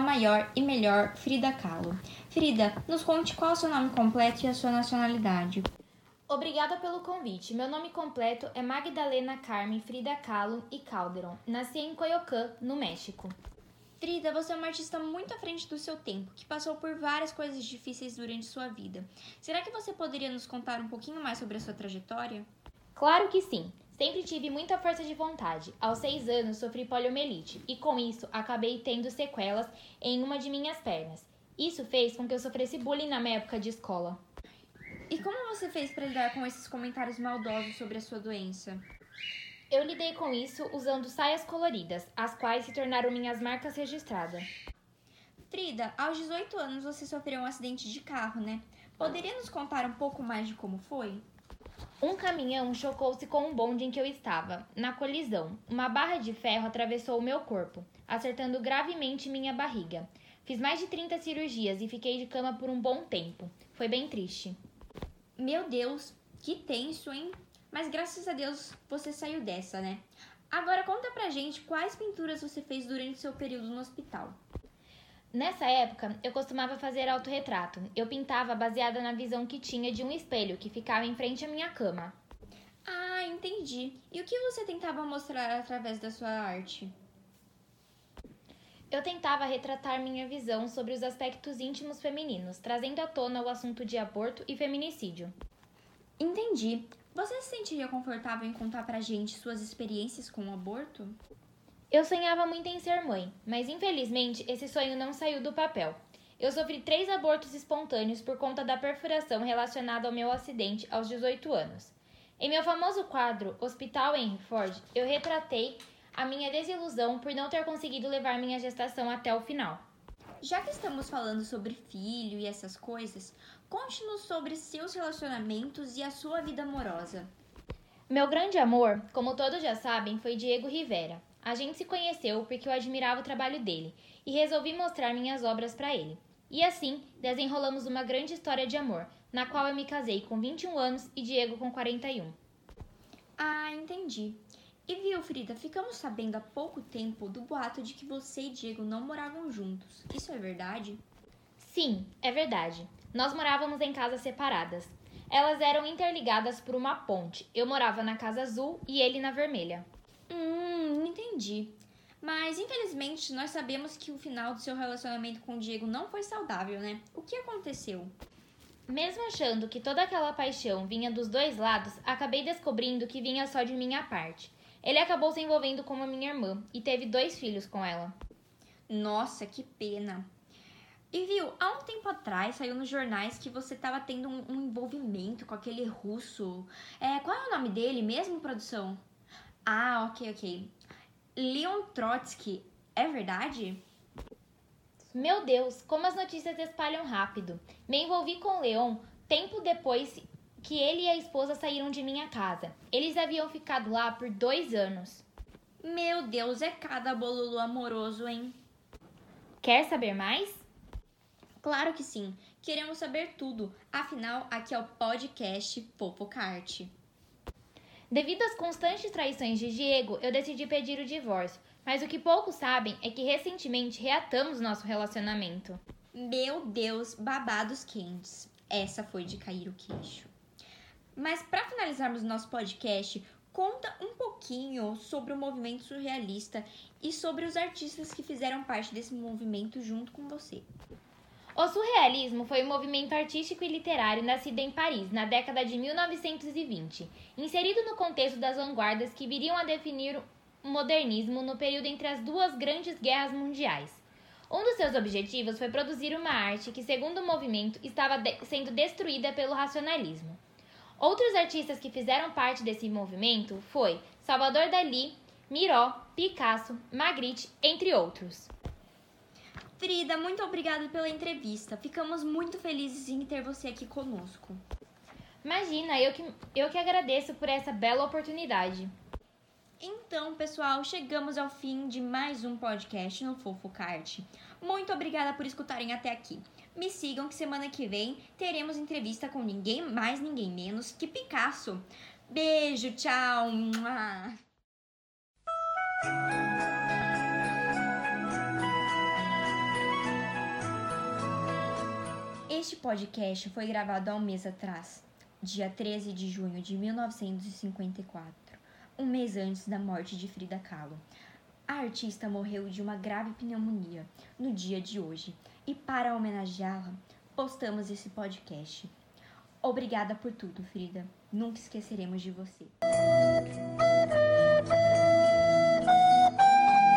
maior e melhor Frida Kahlo. Frida, nos conte qual é o seu nome completo e a sua nacionalidade. Obrigada pelo convite. Meu nome completo é Magdalena Carmen Frida Kahlo e Calderon. Nasci em Coyoacán, no México. Frida, você é uma artista muito à frente do seu tempo, que passou por várias coisas difíceis durante sua vida. Será que você poderia nos contar um pouquinho mais sobre a sua trajetória? Claro que sim. Sempre tive muita força de vontade. Aos seis anos sofri poliomielite e com isso acabei tendo sequelas em uma de minhas pernas. Isso fez com que eu sofresse bullying na minha época de escola. E como você fez para lidar com esses comentários maldosos sobre a sua doença? Eu lidei com isso usando saias coloridas, as quais se tornaram minhas marcas registradas. Frida, aos 18 anos você sofreu um acidente de carro, né? Poderia nos contar um pouco mais de como foi? Um caminhão chocou-se com um bonde em que eu estava. Na colisão, uma barra de ferro atravessou o meu corpo, acertando gravemente minha barriga. Fiz mais de 30 cirurgias e fiquei de cama por um bom tempo. Foi bem triste. Meu Deus, que tenso, hein? Mas graças a Deus você saiu dessa, né? Agora conta pra gente quais pinturas você fez durante seu período no hospital. Nessa época, eu costumava fazer autorretrato. Eu pintava baseada na visão que tinha de um espelho que ficava em frente à minha cama. Ah, entendi. E o que você tentava mostrar através da sua arte? Eu tentava retratar minha visão sobre os aspectos íntimos femininos, trazendo à tona o assunto de aborto e feminicídio. Entendi. Você se sentiria confortável em contar pra gente suas experiências com o aborto? Eu sonhava muito em ser mãe, mas infelizmente esse sonho não saiu do papel. Eu sofri três abortos espontâneos por conta da perfuração relacionada ao meu acidente aos 18 anos. Em meu famoso quadro Hospital Henry Ford, eu retratei a minha desilusão por não ter conseguido levar minha gestação até o final. Já que estamos falando sobre filho e essas coisas, conte-nos sobre seus relacionamentos e a sua vida amorosa. Meu grande amor, como todos já sabem, foi Diego Rivera. A gente se conheceu porque eu admirava o trabalho dele e resolvi mostrar minhas obras para ele. E assim, desenrolamos uma grande história de amor, na qual eu me casei com 21 anos e Diego com 41. Ah, entendi. E viu, Frida, ficamos sabendo há pouco tempo do boato de que você e Diego não moravam juntos. Isso é verdade? Sim, é verdade. Nós morávamos em casas separadas. Elas eram interligadas por uma ponte. Eu morava na casa azul e ele na vermelha. Hum, entendi. Mas infelizmente nós sabemos que o final do seu relacionamento com o Diego não foi saudável, né? O que aconteceu? Mesmo achando que toda aquela paixão vinha dos dois lados, acabei descobrindo que vinha só de minha parte. Ele acabou se envolvendo com a minha irmã e teve dois filhos com ela. Nossa, que pena. E viu, há um tempo atrás saiu nos jornais que você estava tendo um, um, envolvimento com aquele russo. É, qual é o nome dele mesmo, produção? Ah, ok, ok. Leon Trotsky, é verdade? Meu Deus, como as notícias espalham rápido. Me envolvi com Leon tempo depois que ele e a esposa saíram de minha casa. Eles haviam ficado lá por dois anos. Meu Deus, é cada bolulu amoroso, hein? Quer saber mais? Claro que sim. Queremos saber tudo. Afinal, aqui é o podcast Fofocarte. Devido às constantes traições de Diego, eu decidi pedir o divórcio, mas o que poucos sabem é que recentemente reatamos nosso relacionamento. Meu Deus, babados quentes. Essa foi de cair o queixo. Mas para finalizarmos nosso podcast, conta um pouquinho sobre o movimento surrealista e sobre os artistas que fizeram parte desse movimento junto com você. O surrealismo foi um movimento artístico e literário nascido em Paris na década de 1920, inserido no contexto das vanguardas que viriam a definir o modernismo no período entre as duas grandes guerras mundiais. Um dos seus objetivos foi produzir uma arte que, segundo o movimento, estava de sendo destruída pelo racionalismo. Outros artistas que fizeram parte desse movimento foi Salvador Dalí, Miró, Picasso, Magritte, entre outros. Frida, muito obrigada pela entrevista. Ficamos muito felizes em ter você aqui conosco. Imagina, eu que, eu que agradeço por essa bela oportunidade. Então, pessoal, chegamos ao fim de mais um podcast no Fofocarte. Muito obrigada por escutarem até aqui. Me sigam que semana que vem teremos entrevista com ninguém mais, ninguém menos que Picasso. Beijo, tchau. Este podcast foi gravado há um mês atrás, dia 13 de junho de 1954, um mês antes da morte de Frida Kahlo. A artista morreu de uma grave pneumonia no dia de hoje e, para homenageá-la, postamos esse podcast. Obrigada por tudo, Frida. Nunca esqueceremos de você.